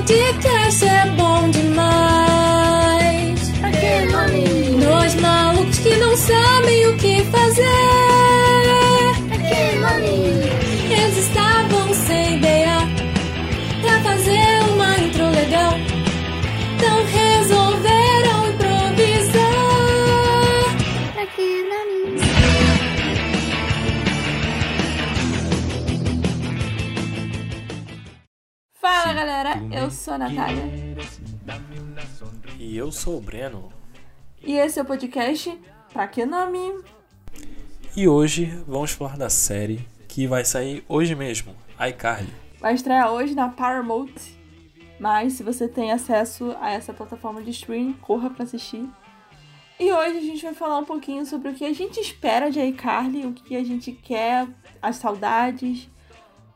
podcast é bom demais. Galera, eu sou a Natália E eu sou o Breno. e esse é o podcast Pra Que Nome? E hoje vamos falar da série que vai sair hoje mesmo, iCarly. Vai estrear hoje na Paramount, mas se você tem acesso a essa plataforma de streaming, corra pra assistir. E hoje a gente vai falar um pouquinho sobre o que a gente espera de iCarly, o que a gente quer, as saudades,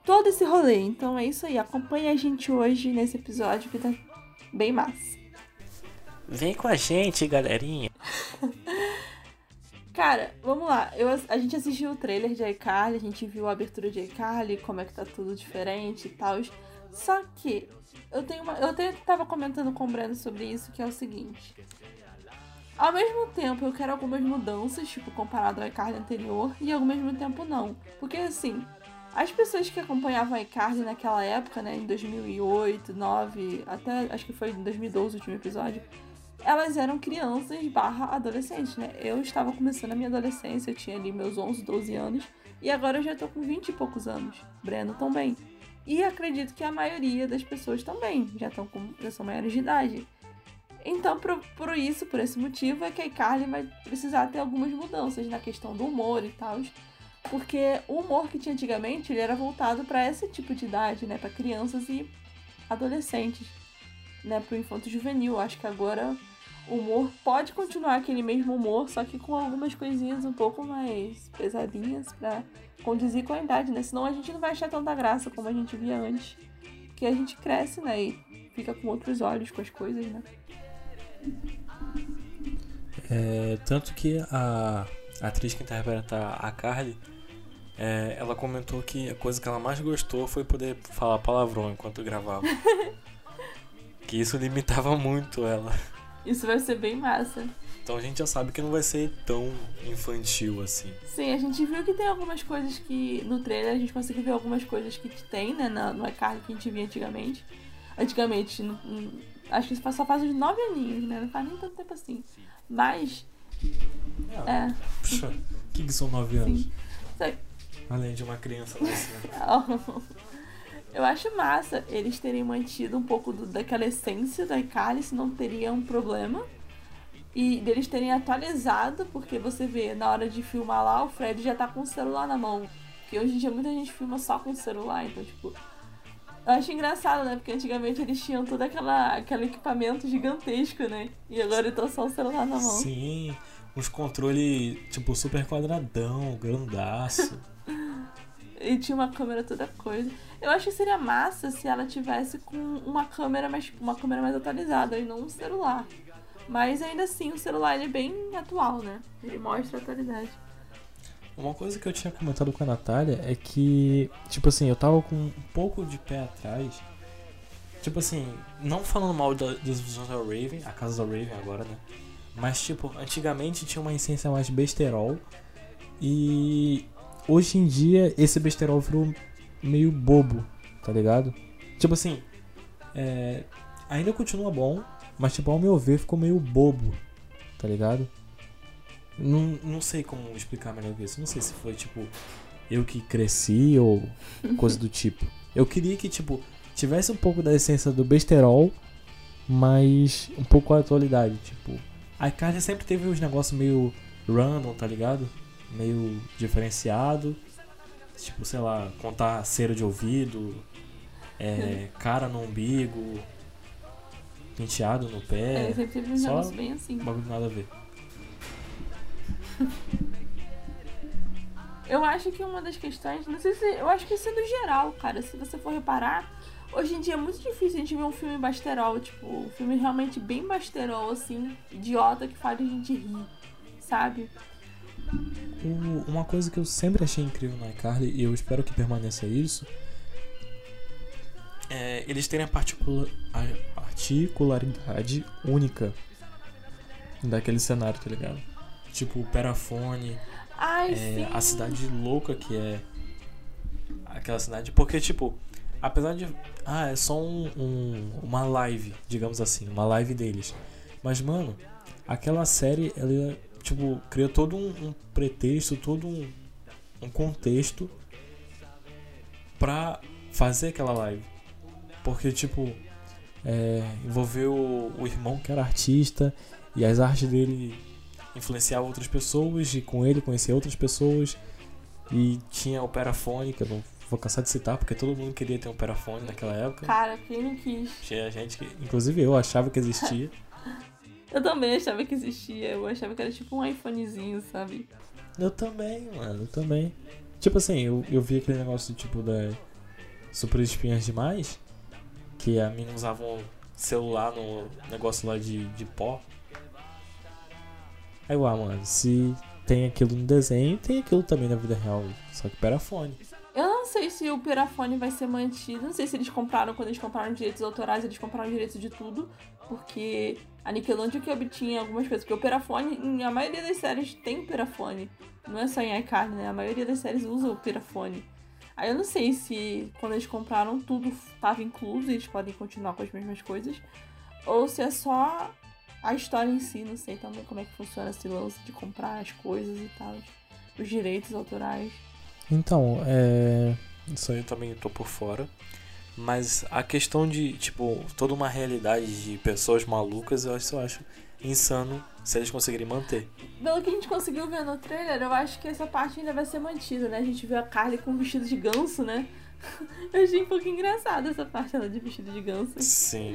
todo esse rolê. Então é isso aí, acompanha a gente hoje nesse episódio que tá bem massa. Vem com a gente, galerinha. Cara, vamos lá. Eu, a gente assistiu o trailer de iCarly, a gente viu a abertura de iCarly, como é que tá tudo diferente e tal. Só que eu tenho uma. Eu até tava comentando com o Breno sobre isso, que é o seguinte. Ao mesmo tempo, eu quero algumas mudanças, tipo, comparado ao iCarly anterior, e ao mesmo tempo não. Porque assim, as pessoas que acompanhavam a iCarly naquela época, né, em 2008, 2009, até acho que foi em 2012 o último episódio, elas eram crianças barra adolescentes, né? Eu estava começando a minha adolescência, eu tinha ali meus 11, 12 anos, e agora eu já tô com 20 e poucos anos. Breno também. E acredito que a maioria das pessoas também já estão com já são maiores de idade. Então, por, por isso, por esse motivo, é que a iCarly vai precisar ter algumas mudanças na questão do humor e tal. Porque o humor que tinha antigamente, ele era voltado para esse tipo de idade, né? Para crianças e adolescentes, né? Pro infanto juvenil. Acho que agora o humor pode continuar aquele mesmo humor, só que com algumas coisinhas um pouco mais pesadinhas pra condizir com a idade, né? Senão a gente não vai achar tanta graça como a gente via antes. Porque a gente cresce, né? E fica com outros olhos com as coisas, né? É, tanto que a atriz que interpreta a Carly, é, ela comentou que a coisa que ela mais gostou foi poder falar palavrão enquanto gravava. que isso limitava muito ela. Isso vai ser bem massa. Então a gente já sabe que não vai ser tão infantil assim. Sim, a gente viu que tem algumas coisas que. No trailer a gente conseguiu ver algumas coisas que tem, né? Na, no iCarly que a gente via antigamente. Antigamente, no- no- acho que isso só faz uns 9 aninhos, né? Não faz nem tanto tempo assim. Mas. É. Puxa, o que, que são nove anos? Sim. Além de uma criança adolescente. Eu acho massa eles terem mantido um pouco do- daquela essência da se não teria um problema. E deles terem atualizado, porque você vê, na hora de filmar lá, o Fred já tá com o celular na mão. Porque hoje em dia muita gente filma só com o celular, então, tipo. Eu acho engraçado, né? Porque antigamente eles tinham todo aquela, aquele equipamento gigantesco, né? E agora tá só o celular na mão. Sim, uns controle tipo super quadradão, grandaço. E tinha uma câmera toda coisa. Eu acho que seria massa se ela tivesse com uma câmera mais, uma câmera mais atualizada e não um celular. Mas ainda assim, o celular ele é bem atual, né? Ele mostra a atualidade. Uma coisa que eu tinha comentado com a Natália é que, tipo assim, eu tava com um pouco de pé atrás. Tipo assim, não falando mal da- das visões da Raven, a casa da Raven agora, né? Mas, tipo, antigamente tinha uma essência mais besterol. E hoje em dia esse besterol virou meio bobo, tá ligado? Tipo assim, é, ainda continua bom, mas, tipo, ao meu ver ficou meio bobo, tá ligado? Não, não sei como explicar melhor isso. Não sei se foi, tipo, eu que cresci ou coisa do tipo. Eu queria que, tipo, tivesse um pouco da essência do besterol, mas um pouco a atualidade. Tipo, a iCarly sempre teve uns negócios meio random, tá ligado? Meio diferenciado. Tipo, sei lá, contar cera de ouvido, é, cara no umbigo, penteado no É, pé. sempre teve um só- negócio bem assim. Bagulho nada a ver. Eu acho que uma das questões, não sei se. Eu acho que isso é no geral, cara. Se você for reparar, hoje em dia é muito difícil a gente ver um filme basterol, tipo, um filme realmente bem basterol, assim, idiota que faz a gente rir, sabe? O- uma coisa que eu sempre achei incrível na iCarly, e eu espero que permaneça isso, é, eles terem a, particula a particularidade única daquele cenário, tá ligado? Tipo, o Perafone, Ai, é, a cidade louca que é aquela cidade. Porque, tipo, apesar de. Ah, é só um, um- uma live, digamos assim, uma live deles. Mas, mano, aquela série, ela, tipo, criou todo um, um pretexto, todo um, um contexto pra fazer aquela live. Porque, tipo, é, envolveu o, irmão que era artista e as artes dele influenciavam outras pessoas e com ele conhecia outras pessoas. E tinha o Perafone, que eu não vou cansar de citar, porque todo mundo queria ter um Perafone naquela época. Cara, quem não quis? Tinha gente que, inclusive eu, achava que existia. Eu também achava que existia. Eu achava que era tipo um iPhonezinho, sabe? Eu também, mano, eu também. Tipo assim, eu, eu vi aquele negócio tipo da Super Espinhas Demais, que a mina usava um celular no negócio lá de, de pó. Aí eu, ah, mano, se tem aquilo no desenho, tem aquilo também na vida real. Só que perafone. Eu não sei se o Perafone vai ser mantido. Não sei se eles compraram, quando eles compraram direitos autorais, eles compraram direitos de tudo. Porque a Nickelodeon que obtinha algumas coisas. Porque o Perafone, a maioria das séries tem o Perafone. Não é só em iCarly, né? A maioria das séries usa o Perafone. Aí eu não sei se quando eles compraram tudo estava incluso e eles podem continuar com as mesmas coisas. Ou se é só a história em si. Não sei também como é que funciona esse lance de comprar as coisas e tal. Os direitos autorais. Então, é. Isso aí eu também tô por fora. Mas a questão de, tipo, toda uma realidade de pessoas malucas, eu acho, eu acho insano se eles conseguirem manter. Pelo que a gente conseguiu ver no trailer, eu acho que essa parte ainda vai ser mantida, né? A gente viu a Carly com um vestido de ganso, né? Eu achei um pouco engraçado essa parte dela de vestido de ganso. Sim.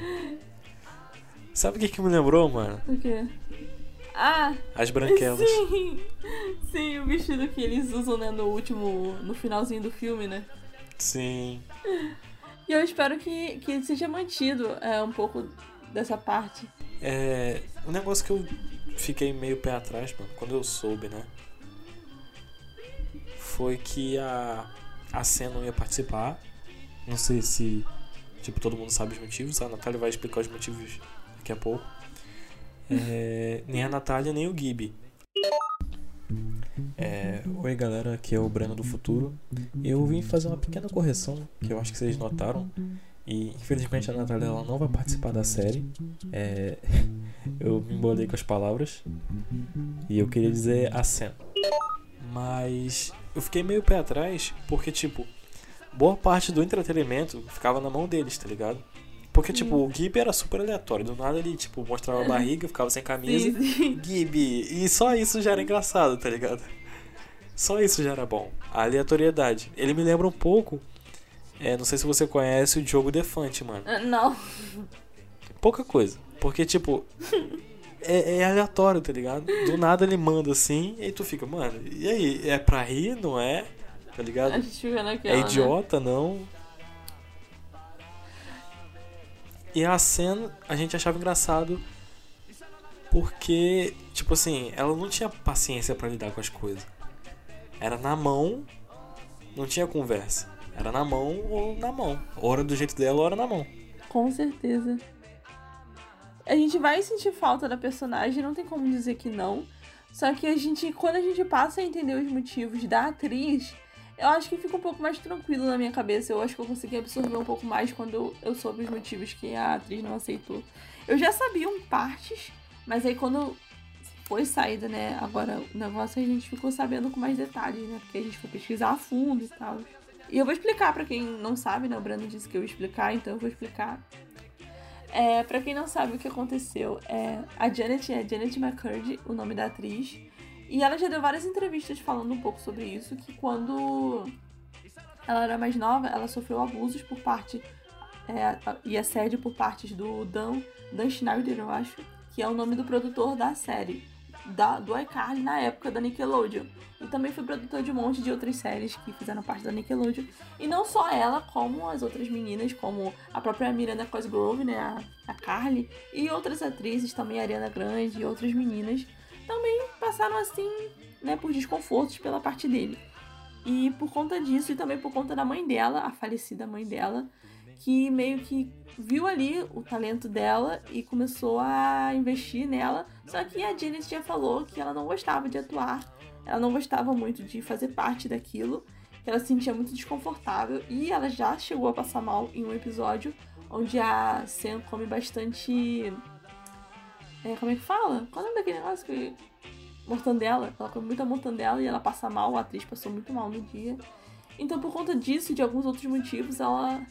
Sabe o que, que me lembrou, mano? O quê? Ah, As branquelas. sim! Sim, o vestido que eles usam, né, no último. no finalzinho do filme, né? Sim. E eu espero que, que seja mantido é, um pouco dessa parte. É. Um negócio que eu fiquei meio pé atrás, mano, quando eu soube, né? Foi que a. A Sen não ia participar. Não sei se. Tipo, todo mundo sabe os motivos. A Natália vai explicar os motivos daqui a pouco. É, nem a Natália, nem o Gibi. É, oi galera, aqui é o Breno do Futuro. Eu vim fazer uma pequena correção que eu acho que vocês notaram. E infelizmente a Natália ela não vai participar da série. É, eu me embolei com as palavras. E eu queria dizer a cena. Mas eu fiquei meio pé atrás porque, tipo, boa parte do entretenimento ficava na mão deles, tá ligado? Porque, tipo, o Gibi era super aleatório. Do nada ele, tipo, mostrava a barriga, ficava sem camisa. Sim, sim. Gibi. E só isso já era engraçado, tá ligado? Só isso já era bom. A aleatoriedade. Ele me lembra um pouco. É, não sei se você conhece o Diogo Defante, mano. Ah, Não. Pouca coisa. Porque, tipo. É, é aleatório, tá ligado? Do nada ele manda assim, e aí tu fica, mano, e aí? É pra rir, não é? Tá ligado? A gente fica naquela. É né? idiota, não? E a cena a gente achava engraçado porque, tipo assim, ela não tinha paciência pra lidar com as coisas. Era na mão, não tinha conversa. Era na mão ou na mão. Hora do jeito dela, hora na mão. Com certeza. A gente vai sentir falta da personagem, não tem como dizer que não. Só que a gente, quando a gente passa a entender os motivos da atriz, eu acho que fica um pouco mais tranquilo na minha cabeça. Eu acho que eu consegui absorver um pouco mais quando eu, soube os motivos que a atriz não aceitou. Eu já sabia em partes, mas aí quando foi saída, né? Agora o negócio a gente ficou sabendo com mais detalhes, né? Porque a gente foi pesquisar a fundo e tal. E eu vou explicar pra quem não sabe, né? O Brando disse que eu ia explicar, então eu vou explicar. É, pra quem não sabe o que aconteceu, é, a Janet é Janet McCurdy, o nome da atriz. E ela já deu várias entrevistas falando um pouco sobre isso, que quando ela era mais nova, ela sofreu abusos por parte é, e assédio por partes do Dan, Dan Schneider, eu acho, que é o nome do produtor da série, da, do iCarly na época da Nickelodeon. E também foi produtor de um monte de outras séries que fizeram parte da Nickelodeon. E não só ela, como as outras meninas, como a própria Miranda Cosgrove, né, a, a Carly, e outras atrizes, também a Ariana Grande e outras meninas, também passaram assim, né, por desconfortos pela parte dele. E por conta disso, e também por conta da mãe dela, a falecida mãe dela, que meio que viu ali o talento dela e começou a investir nela. Só que a Janet já falou que ela não gostava de atuar, ela não gostava muito de fazer parte daquilo, que ela se sentia muito desconfortável e ela já chegou a passar mal em um episódio onde a Sam come bastante. É, como é que fala? Qual é o nome daquele negócio que. Mortandela. Ela come muita mortandela e ela passa mal, a atriz passou muito mal no dia. Então, por conta disso e de alguns outros motivos, ela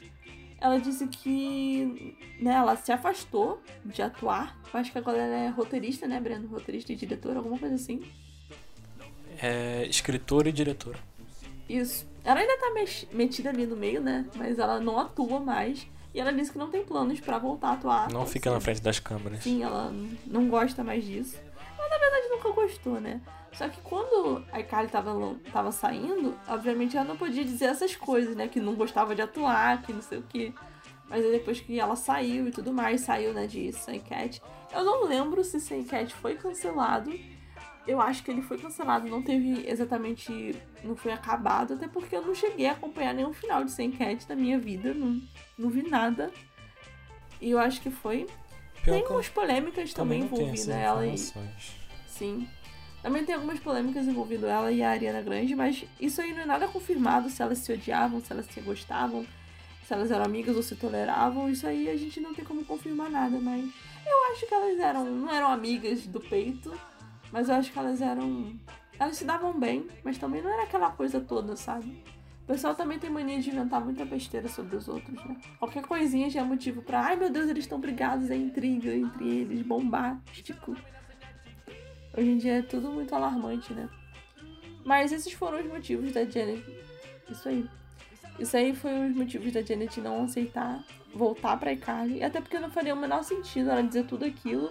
ela disse que né, ela se afastou de atuar. Eu acho que agora ela é roteirista, né, Breno? Roteirista e diretora, alguma coisa assim. É escritora e diretora. Isso. Ela ainda tá metida ali no meio, né? Mas ela não atua mais. E ela disse que não tem planos para voltar a atuar. Não fica na frente das câmeras. Sim, ela não gosta mais disso. Nunca gostou, né? Só que quando a Kylie tava, tava saindo, obviamente ela não podia dizer essas coisas, né? Que não gostava de atuar, que não sei o que. Mas aí depois que ela saiu e tudo mais, saiu, né, de Sam Cat. Eu não lembro se Sam Cat foi cancelado. Eu acho que ele foi cancelado, não teve exatamente. não foi acabado, até porque eu não cheguei a acompanhar nenhum final de Sam Cat na minha vida, não, não vi nada. E eu acho que foi. Pior tem umas polêmicas também, envolvendo ela e. Sim. Também tem algumas polêmicas envolvendo ela e a Ariana Grande, mas isso aí não é nada confirmado se elas se odiavam, se elas se gostavam, se elas eram amigas ou se toleravam. Isso aí a gente não tem como confirmar nada, mas eu acho que elas eram, não eram amigas do peito, mas eu acho que elas eram, elas se davam bem, mas também não era aquela coisa toda, sabe? O pessoal também tem mania de inventar muita besteira sobre os outros, né? Qualquer coisinha já é motivo pra, ai meu Deus, eles estão brigados, é intriga entre eles, bombástico. Hoje em dia é tudo muito alarmante, né? Mas esses foram os motivos da Janet. Isso aí. Isso aí foi os motivos da Janet não aceitar voltar pra iCarly. Até porque não faria o menor sentido ela dizer tudo aquilo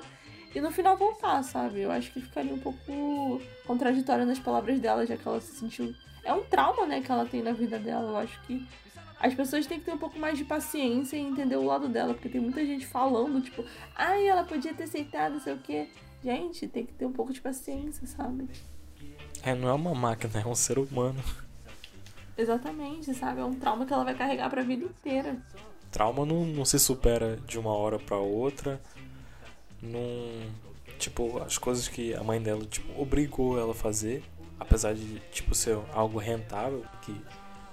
e no final voltar, sabe? Eu acho que ficaria um pouco contraditória nas palavras dela, já que ela se sentiu. É um trauma, né, que ela tem na vida dela. Eu acho que as pessoas têm que ter um pouco mais de paciência e entender o lado dela, porque tem muita gente falando, tipo, ai, ela podia ter aceitado, sei o quê. Gente, tem que ter um pouco de paciência, sabe? É, não é uma máquina, é um ser humano. Exatamente, sabe? É um trauma que ela vai carregar pra vida inteira. Trauma não, não se supera de uma hora para outra. Não. Tipo, as coisas que a mãe dela, tipo, obrigou ela a fazer, apesar de, tipo, ser algo rentável, que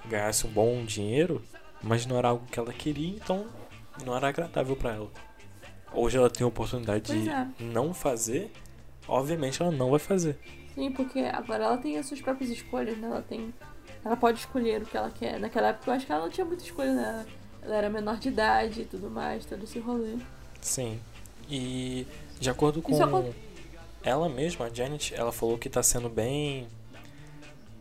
ganhasse um bom dinheiro, mas não era algo que ela queria, então não era agradável para ela hoje ela tem a oportunidade pois de é. não fazer, obviamente ela não vai fazer. Sim, porque agora ela tem as suas próprias escolhas, né? Ela tem. Ela pode escolher o que ela quer. Naquela época eu acho que ela não tinha muita escolha, né? Ela era menor de idade e tudo mais, todo esse rolê. Sim. E de acordo com ela mesma, a Janet, ela falou que tá sendo bem.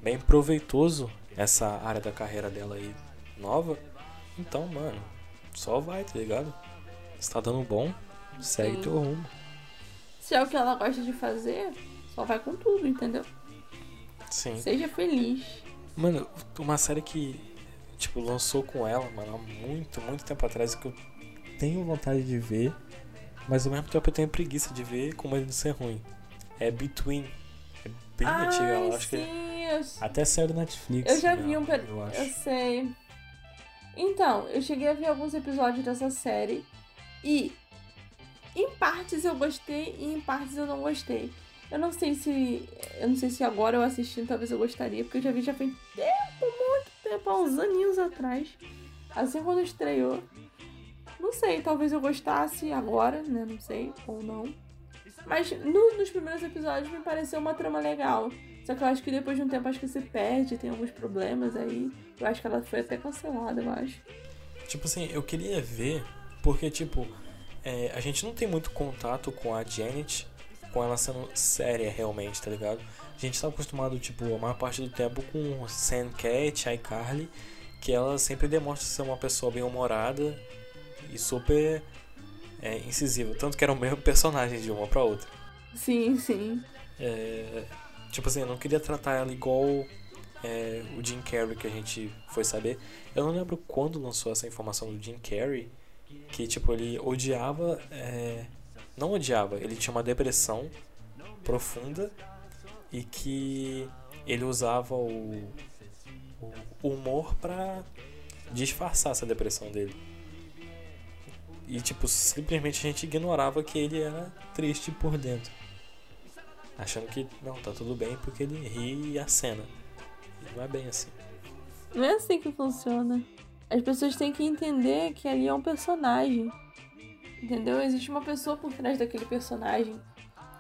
bem proveitoso essa área da carreira dela aí nova. Então, mano, só vai, tá ligado? Se tá dando bom, segue Sim. teu rumo. Se é o que ela gosta de fazer, só vai com tudo, entendeu? Sim. Seja feliz. Mano, uma série que, tipo, lançou com ela, mano, há muito, muito tempo atrás, que eu tenho vontade de ver, mas ao mesmo tempo eu tenho preguiça de ver com medo de ser ruim. É Between. É bem Ai, antiga, eu acho sim, que. Eu... Até saiu do Netflix. Eu já vi um. Eu, eu sei. Então, eu cheguei a ver alguns episódios dessa série. E em partes eu gostei e em partes eu não gostei. Eu não sei se. Eu não sei se agora eu assistindo talvez eu gostaria, porque eu já vi já faz tempo, muito tempo, há uns aninhos atrás. Assim quando estreou. Não sei, talvez eu gostasse agora, né? Não sei, ou não. Mas no, nos primeiros episódios me pareceu uma trama legal. Só que eu acho que depois de um tempo acho que se perde, tem alguns problemas aí. Eu acho que ela foi até cancelada, eu acho. Tipo assim, eu queria ver porque, tipo, é, a gente não tem muito contato com a Janet, com ela sendo séria realmente, tá ligado? A gente tá acostumado, tipo, a maior parte do tempo com Sam Cat, iCarly, que ela sempre demonstra ser uma pessoa bem humorada e super é, incisiva. Tanto que era o mesmo personagem de uma pra outra. Sim, sim. É, tipo assim, eu não queria tratar ela igual é, o Jim Carrey que a gente foi saber. Eu não lembro quando lançou essa informação do Jim Carrey que tipo ele odiava, é, não odiava, ele tinha uma depressão profunda e que ele usava o, o humor para disfarçar essa depressão dele. E, tipo, simplesmente a gente ignorava que ele era triste por dentro. Achando que, não, tá tudo bem porque ele ri e acena. Não é bem assim. Não é assim que funciona. As pessoas têm que entender que ali é um personagem. Entendeu? Existe uma pessoa por trás daquele personagem.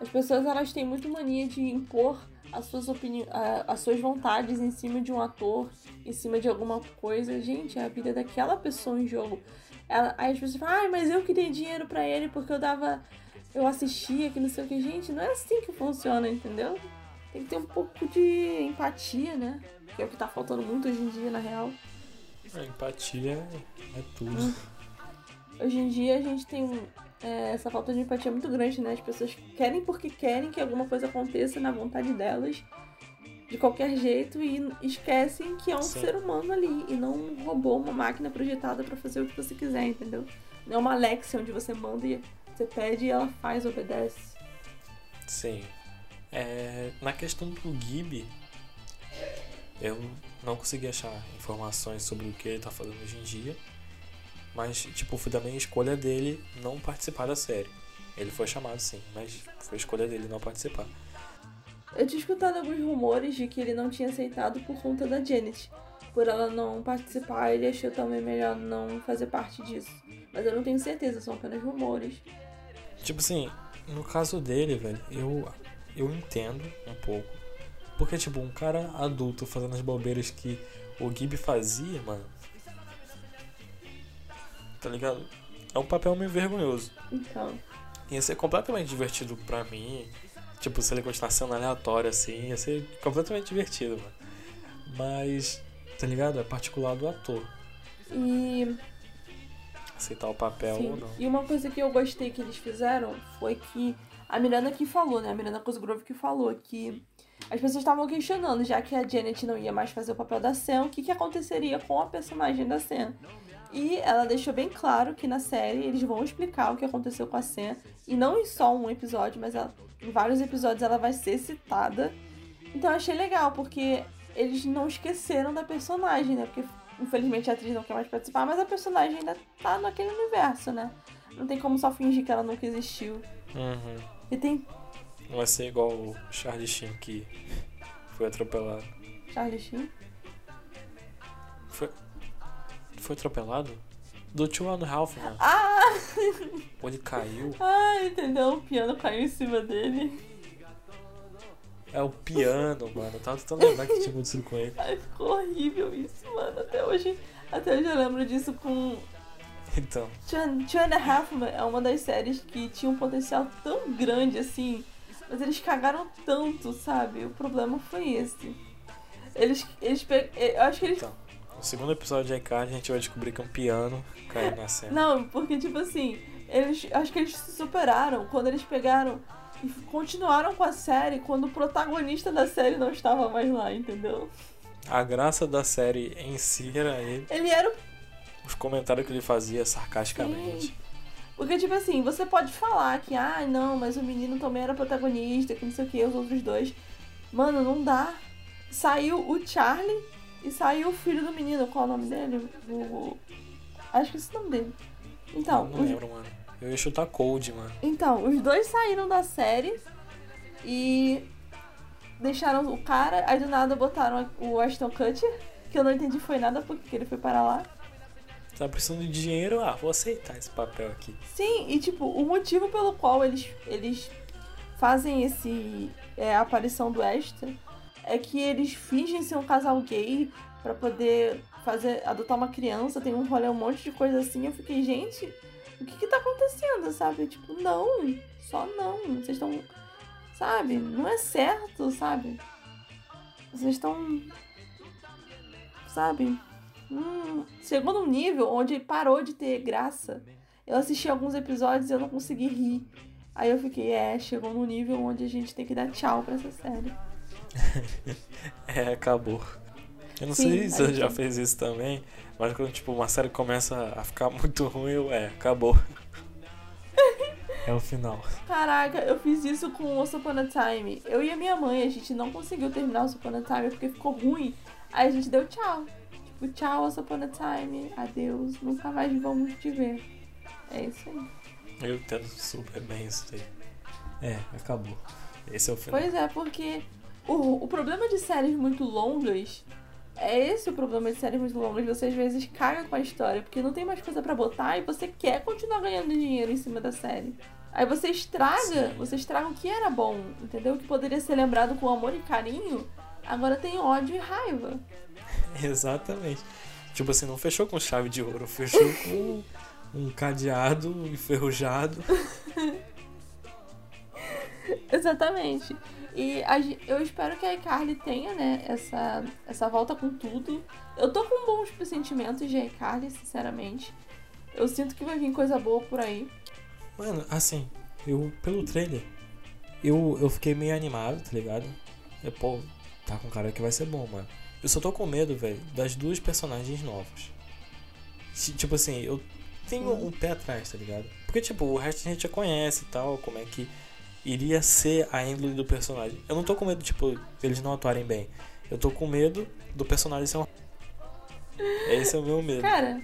As pessoas elas têm muito mania de impor as suas opiniões, as suas vontades em cima de um ator, em cima de alguma coisa. Gente, é a vida daquela pessoa em jogo. Ela, aí as pessoas falam, ah, mas eu que dei dinheiro para ele porque eu dava. Eu assistia, que não sei o que. Gente, não é assim que funciona, entendeu? Tem que ter um pouco de empatia, né? Que é o que tá faltando muito hoje em dia, na real. A empatia é tudo. Hoje em dia a gente tem é, essa falta de empatia muito grande, né? As pessoas querem porque querem que alguma coisa aconteça na vontade delas, de qualquer jeito, e esquecem que é um Sim. ser humano ali e não um robô, uma máquina projetada para fazer o que você quiser, entendeu? Não é uma Alexa onde você manda e você pede e ela faz, obedece. Sim. É, na questão do Gibi, eu não consegui achar informações sobre o que ele tá fazendo hoje em dia. Mas, tipo, foi também a escolha dele não participar da série. Ele foi chamado sim, mas foi a escolha dele não participar. Eu tinha escutado alguns rumores de que ele não tinha aceitado por conta da Janet. Por ela não participar, ele achou também melhor não fazer parte disso. Mas eu não tenho certeza, são apenas rumores. Tipo assim, no caso dele, velho, eu, eu entendo um pouco. Porque, tipo, um cara adulto fazendo as bobeiras que o Gib fazia, mano, tá ligado? É um papel meio vergonhoso. Então. Ia ser completamente divertido pra mim. Tipo, se ele continuasse sendo aleatório assim, ia ser completamente divertido, mano. Mas, tá ligado? É particular do ator. E. Aceitar o papel Sim. ou não. E uma coisa que eu gostei que eles fizeram foi que. A Miranda que falou, né? A Miranda Cosgrove que falou que as pessoas estavam questionando, já que a Janet não ia mais fazer o papel da Sam, o que, que aconteceria com a personagem da Sam. E ela deixou bem claro que na série eles vão explicar o que aconteceu com a Sam. E não em só um episódio, mas ela, em vários episódios ela vai ser citada. Então eu achei legal, porque eles não esqueceram da personagem, né? Porque infelizmente a atriz não quer mais participar, mas a personagem ainda tá naquele universo, né? Não tem como só fingir que ela nunca existiu. Uhum. E tem. Não vai ser igual o Charlie Sheen que foi atropelado. Charlie Sheen? Foi, foi atropelado? Do Two and Half, mano. Ah! Ele caiu. Ah, entendeu? O piano caiu em cima dele. É o piano, mano. Eu tava tentando lembrar que tinha acontecido com ele. Ai, ficou horrível isso, mano. Até hoje, até hoje eu lembro disso com. Então. Two, Two and a Half é uma das séries que tinha um potencial tão grande assim. Mas eles cagaram tanto, sabe? O problema foi esse. Eles. eles pe... Eu acho que eles. Então. No segundo episódio de iCard a gente vai descobrir que é um piano caiu na cena. Não, porque tipo assim, eles acho que eles se superaram quando eles pegaram e continuaram com a série quando o protagonista da série não estava mais lá, entendeu? A graça da série em si era ele. Ele era o... Os comentários que ele fazia sarcasticamente. Sim. Porque, tipo assim, você pode falar que, ah, não, mas o menino também era protagonista, que não sei o que, os outros dois. Mano, não dá. Saiu o Charlie e saiu o filho do menino, qual é o nome dele? O... Acho que esse é o nome dele. Então. Eu não lembro, mano. Eu ia chutar Cold, mano. Então, os dois saíram da série e deixaram o cara, aí do nada botaram o Ashton Kutcher, que eu não entendi foi nada porque ele foi para lá. Tá precisando de dinheiro? Ah, vou aceitar esse papel aqui. Sim, e tipo, o motivo pelo qual eles, eles fazem esse é, aparição do Ashton é que eles fingem ser um casal gay para poder fazer adotar uma criança, tem um rolê, um monte de coisa assim. Eu fiquei, gente, o que que tá acontecendo, sabe? Tipo, não, só não. Vocês estão, sabe? Não é certo, sabe? Vocês estão, sabe? Chegou num nível onde parou de ter graça. Eu assisti alguns episódios e eu não consegui rir. Aí eu fiquei, é, chegou num nível onde a gente tem que dar tchau pra essa série. é, acabou. Eu não Sim, sei se você já fez isso também, mas quando tipo, uma série começa a ficar muito ruim, eu, é, acabou. é o final. Caraca, eu fiz isso com o Upon a Time. Eu e a minha mãe, a gente não conseguiu terminar o Upon a Time porque ficou ruim. Aí a gente deu tchau. Tipo, tchau, Upon a Time. Adeus, nunca mais vamos te ver. É isso aí. Eu entendo super bem isso aí. É, acabou. Esse é o final. Pois é, porque o, o problema de séries muito longas é esse o problema de séries muito longas. Você às vezes caga com a história, porque não tem mais coisa pra botar e você quer continuar ganhando dinheiro em cima da série. Aí você estraga, Sim. você estraga o que era bom, entendeu? O que poderia ser lembrado com amor e carinho, agora tem ódio e raiva. Exatamente. Tipo assim, não fechou com chave de ouro, fechou com um cadeado enferrujado. Exatamente. E a eu espero que a iCarly tenha, né, essa, essa volta com tudo. Eu tô com bons pressentimentos de iCarly, sinceramente. Eu sinto que vai vir coisa boa por aí. Mano, assim, eu pelo trailer, eu, eu fiquei meio animado, tá ligado? Eu, pô, tá com cara que vai ser bom, mano. Eu só tô com medo, velho, das duas personagens novas. Tipo assim, eu tenho um pé atrás, tá ligado? Porque, tipo, o resto a gente já conhece e tal, como é que iria ser a índole do personagem. Eu não tô com medo, tipo, eles não atuarem bem. Eu tô com medo do personagem ser um. Esse é o meu medo. Cara,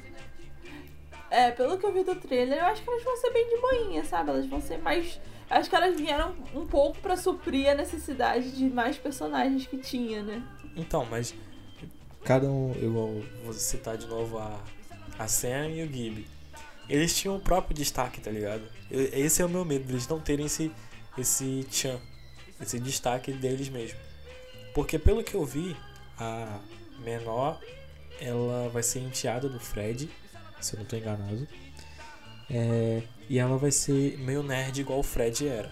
é, pelo que eu vi do trailer, eu acho que elas vão ser bem de boinha, sabe? Elas vão ser mais. Acho que elas vieram um pouco pra suprir a necessidade de mais personagens que tinha, né? Então, mas cada um, eu vou citar de novo a, a Sam e o Gibby. Eles tinham o próprio destaque, tá ligado? Esse é o meu medo, eles não terem esse, esse tchan, esse destaque deles mesmo. Porque pelo que eu vi, a menor, ela vai ser enteada do Fred, se eu não tô enganado. É, e ela vai ser meio nerd igual o Fred era.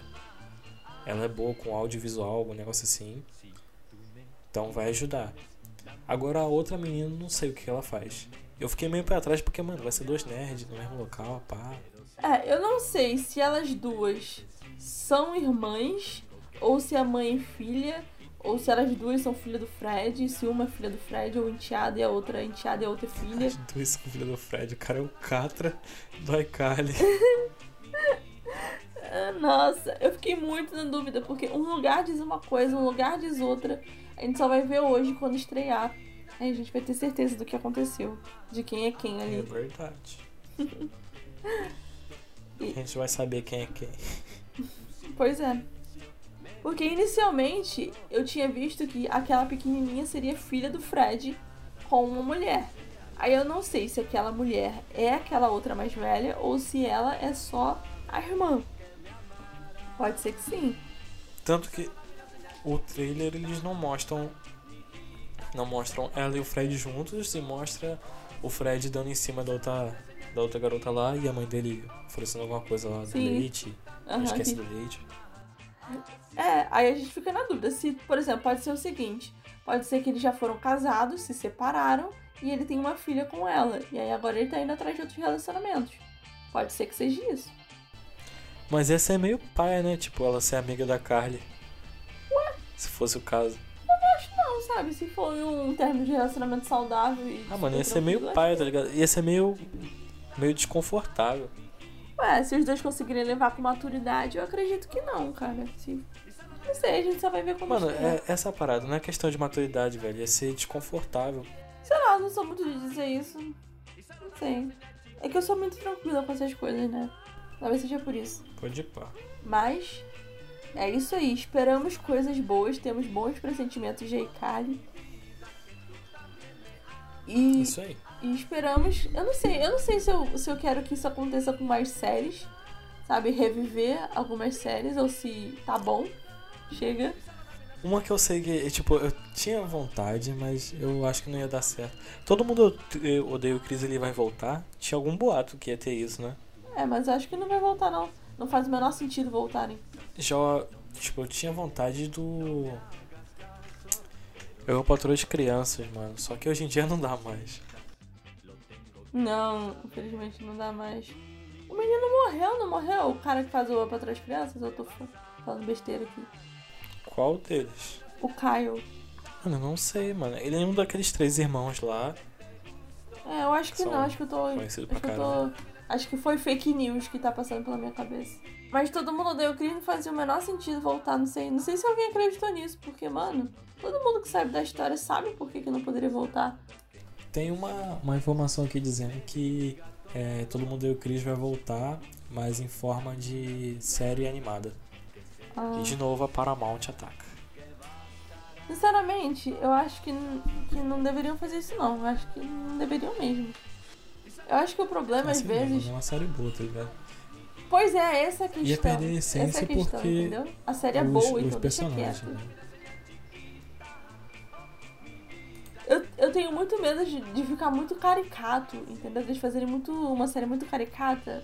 Ela é boa com audiovisual, algum negócio assim. Então vai ajudar. Agora a outra menina, não sei o que ela faz. Eu fiquei meio pra trás porque, mano, vai ser dois nerds no mesmo local, pá. É, eu não sei se elas duas são irmãs, ou se é mãe e filha, ou se elas duas são filha do Fred, se uma é filha do Fred, ou enteada e a outra é enteada e a outra é filha. As duas são filha do Fred. O cara é o Catra do iCarly. Ah, Nossa, eu fiquei muito na dúvida, porque um lugar diz uma coisa, um lugar diz outra. A gente só vai ver hoje quando estrear. Aí a gente vai ter certeza do que aconteceu. De quem é quem É ali. verdade. A gente vai saber quem é quem. Pois é. Porque inicialmente eu tinha visto que aquela pequenininha seria filha do Fred com uma mulher. Aí eu não sei se aquela mulher é aquela outra mais velha ou se ela é só a irmã. Pode ser que sim. Tanto que o trailer eles não mostram. Não mostram ela e o Fred juntos e mostra o Fred dando em cima da outra, da outra garota lá e a mãe dele oferecendo alguma coisa lá do Sim. leite. Aham, esquece que- do leite. É, aí a gente fica na dúvida. Se, por exemplo, pode ser o seguinte: pode ser que eles já foram casados, se separaram e ele tem uma filha com ela. E aí agora ele tá indo atrás de outros relacionamentos. Pode ser que seja isso. Mas essa é meio paia, né? Tipo, ela ser amiga da Carly. Se fosse o caso. Não, sabe? Se for um termo de relacionamento saudável e. Ah, mano, ia ser meio paia, tá ligado? Ia ser meio. meio desconfortável. Ué, se os dois conseguirem levar com maturidade, eu acredito que não, cara. Se... Não sei, a gente só vai ver como Mano, estrear. é, essa parada não é questão de maturidade, velho. Ia ser desconfortável. Sei lá, eu não sou muito de dizer isso. Não sei. É que eu sou muito tranquila com essas coisas, né? Talvez seja por isso. Pode ir pá. Mas é isso aí. Esperamos coisas boas, temos bons pressentimentos de iCarly. E, Isso aí. E esperamos. Eu não sei, eu não sei se eu, se eu quero que isso aconteça com mais séries. Sabe, reviver algumas séries ou se tá bom. Chega. Uma que eu sei que, tipo, eu tinha vontade, mas eu acho que não ia dar certo. Todo mundo odeia o Chris, ele vai voltar. Tinha algum boato que ia ter isso, né? É, mas eu acho que não vai voltar não. Não faz o menor sentido voltarem. Já, tipo, eu tinha vontade do. Eu patroa de crianças, mano. Só que hoje em dia não dá mais. Não, infelizmente não dá mais. O menino morreu, não morreu? O cara que faz o para trás crianças? Eu tô fa- falando besteira aqui. Qual deles? O Kyle. Mano, eu não sei, mano. Ele é um daqueles três irmãos lá. É, eu acho que Só não, acho que eu tô. conhecido Acho pra tô. Acho que foi fake news que tá passando pela minha cabeça. Mas todo mundo odeia o Chris não fazia o menor sentido voltar, não sei. Não sei se alguém acreditou nisso, porque, mano, todo mundo que sabe da história sabe por que, que não poderia voltar. Tem uma, uma informação aqui dizendo que é, Todo Mundo e o Chris vai voltar, mas em forma de série animada. Ah. E de novo a Paramount ataca. Sinceramente, eu acho que, que não deveriam fazer isso não. Eu acho que não deveriam mesmo. Eu acho que o problema às Assim, vezes. É uma série boa, tá ligado? Pois é, essa é a questão. Ia perder a essa é essência a questão, porque entendeu? A série é os, boa, os então personagens. né? Eu, eu tenho muito medo de, de ficar muito caricato, entendeu? De eles fazerem muito, uma série muito caricata.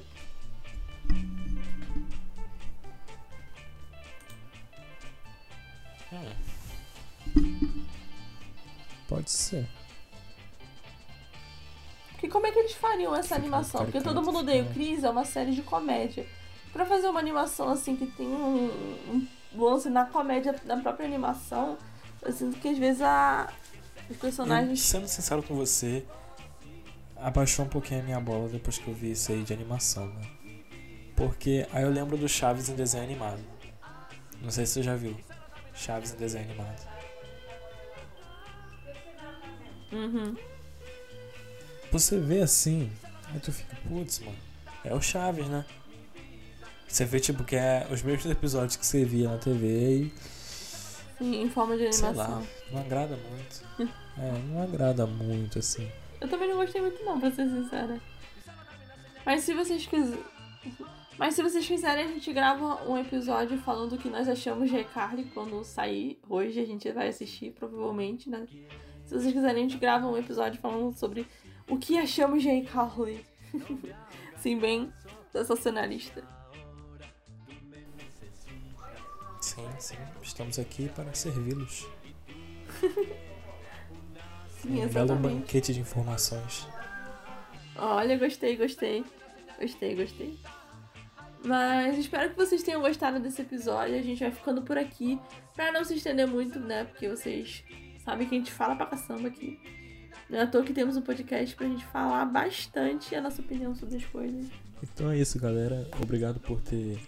Hum, Pode ser. Porque como é que eles fariam essa animação? Porque todo mundo odeia o fica- Chris, é uma série de comédia. Pra fazer uma animação assim que tem um, um lance na comédia, na própria animação, eu sinto que às vezes a, os eu, personagens. sendo sincero com você, abaixou um pouquinho a minha bola depois que eu vi isso aí de animação, né? Porque aí eu lembro do Chaves em desenho animado. Não sei se você já viu. Chaves em desenho animado. Uhum. Você vê assim, aí tu fica, putz, mano, é o Chaves, né? Você vê, tipo, que é os mesmos episódios que você via na TV e, Sim, em forma de sei animação. lá, não agrada muito. É, não agrada muito, assim. Eu também não gostei muito não, pra ser sincera. Mas se vocês quiserem. Mas se vocês quiserem, a gente grava um episódio falando o que nós achamos de iCarly quando sair. Hoje a gente vai assistir, provavelmente, né? Se vocês quiserem, a gente grava um episódio falando sobre o que achamos de iCarly. Sim, bem sensacionalista. Sim, sim, estamos aqui para servi-los. Sim, Um belo banquete de informações. Olha, gostei, gostei. Gostei, gostei. Mas espero que vocês tenham gostado desse episódio. A gente vai ficando por aqui. Pra não se estender muito, né? Porque vocês sabem que a gente fala pra caçamba aqui. Não é à toa que temos um podcast pra gente falar bastante a nossa opinião sobre as coisas. Então é isso, galera. Obrigado por ter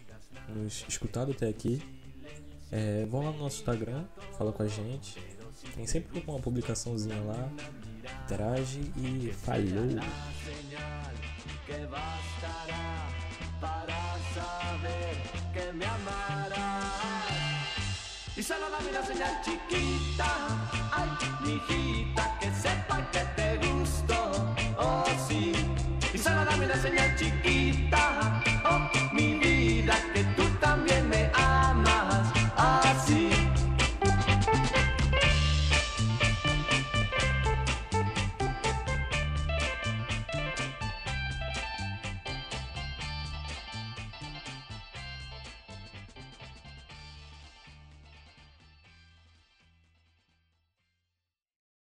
nos escutado até aqui. É, vão lá no nosso Instagram, fala com a gente. Tem sempre uma publicaçãozinha lá. Interage e falhou! Y solo señal chiquita, ay, que